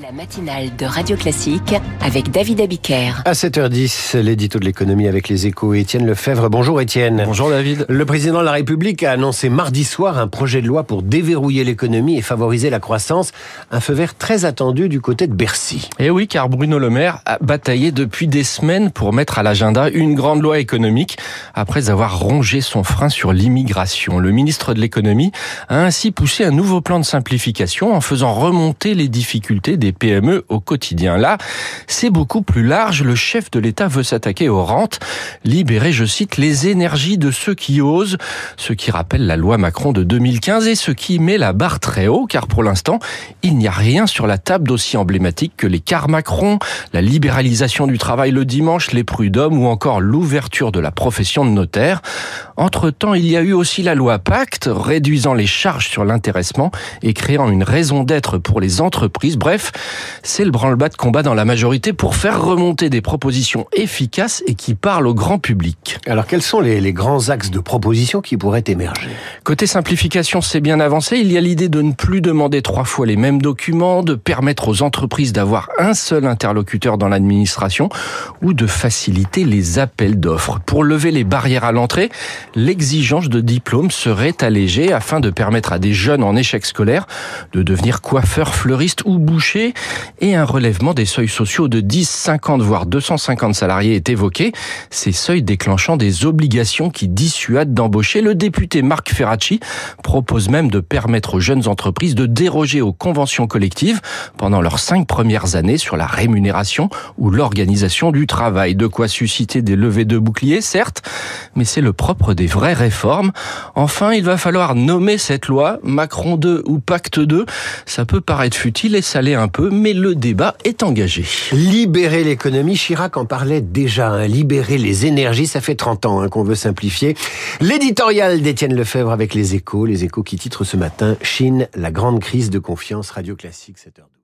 La matinale de Radio Classique avec David Abiker. À 7h10, l'édito de l'économie avec les échos. Étienne Lefebvre. Bonjour Étienne. Bonjour David. Le président de la République a annoncé mardi soir un projet de loi pour déverrouiller l'économie et favoriser la croissance. Un feu vert très attendu du côté de Bercy. Et eh oui, car Bruno Le Maire a bataillé depuis des semaines pour mettre à l'agenda une grande loi économique après avoir rongé son frein sur l'immigration. Le ministre de l'économie a ainsi poussé un nouveau plan de simplification en faisant remonter les difficultés des PME au quotidien. Là, c'est beaucoup plus large. Le chef de l'État veut s'attaquer aux rentes, libérer, je cite, les énergies de ceux qui osent, ce qui rappelle la loi Macron de 2015 et ce qui met la barre très haut, car pour l'instant, il n'y a rien sur la table d'aussi emblématique que les cars Macron, la libéralisation du travail le dimanche, les prud'hommes ou encore l'ouverture de la profession de notaire. Entre-temps, il y a eu aussi la loi Pacte, réduisant les charges sur l'intéressement et créant une raison d'être pour les entreprises. Bref, c'est le branle-bas de combat dans la majorité pour faire remonter des propositions efficaces et qui parlent au grand public. Alors quels sont les, les grands axes de propositions qui pourraient émerger? Côté simplification, c'est bien avancé. Il y a l'idée de ne plus demander trois fois les mêmes documents, de permettre aux entreprises d'avoir un seul interlocuteur dans l'administration ou de faciliter les appels d'offres. Pour lever les barrières à l'entrée, l'exigence de diplôme serait allégée afin de permettre à des jeunes en échec scolaire de devenir coiffeurs, fleuristes ou bouchers et un relèvement des seuils sociaux de 10, 50 voire 250 salariés est évoqué, ces seuils déclenchant des obligations qui dissuadent d'embaucher. Le député Marc Ferracci propose même de permettre aux jeunes entreprises de déroger aux conventions collectives pendant leurs cinq premières années sur la rémunération ou l'organisation du travail. De quoi susciter des levées de boucliers, certes, mais c'est le propre des vraies réformes. Enfin, il va falloir nommer cette loi, Macron 2 ou Pacte 2. Ça peut paraître futile et saler un peu mais le débat est engagé. Libérer l'économie, Chirac en parlait déjà. Hein. Libérer les énergies, ça fait 30 ans hein, qu'on veut simplifier. L'éditorial d'Étienne Lefebvre avec les échos. Les échos qui titrent ce matin Chine, la grande crise de confiance radio classique 7h2.